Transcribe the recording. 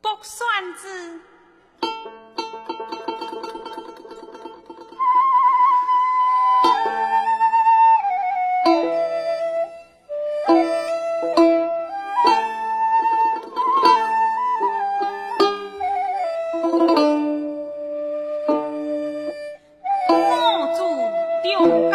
卜算子。用，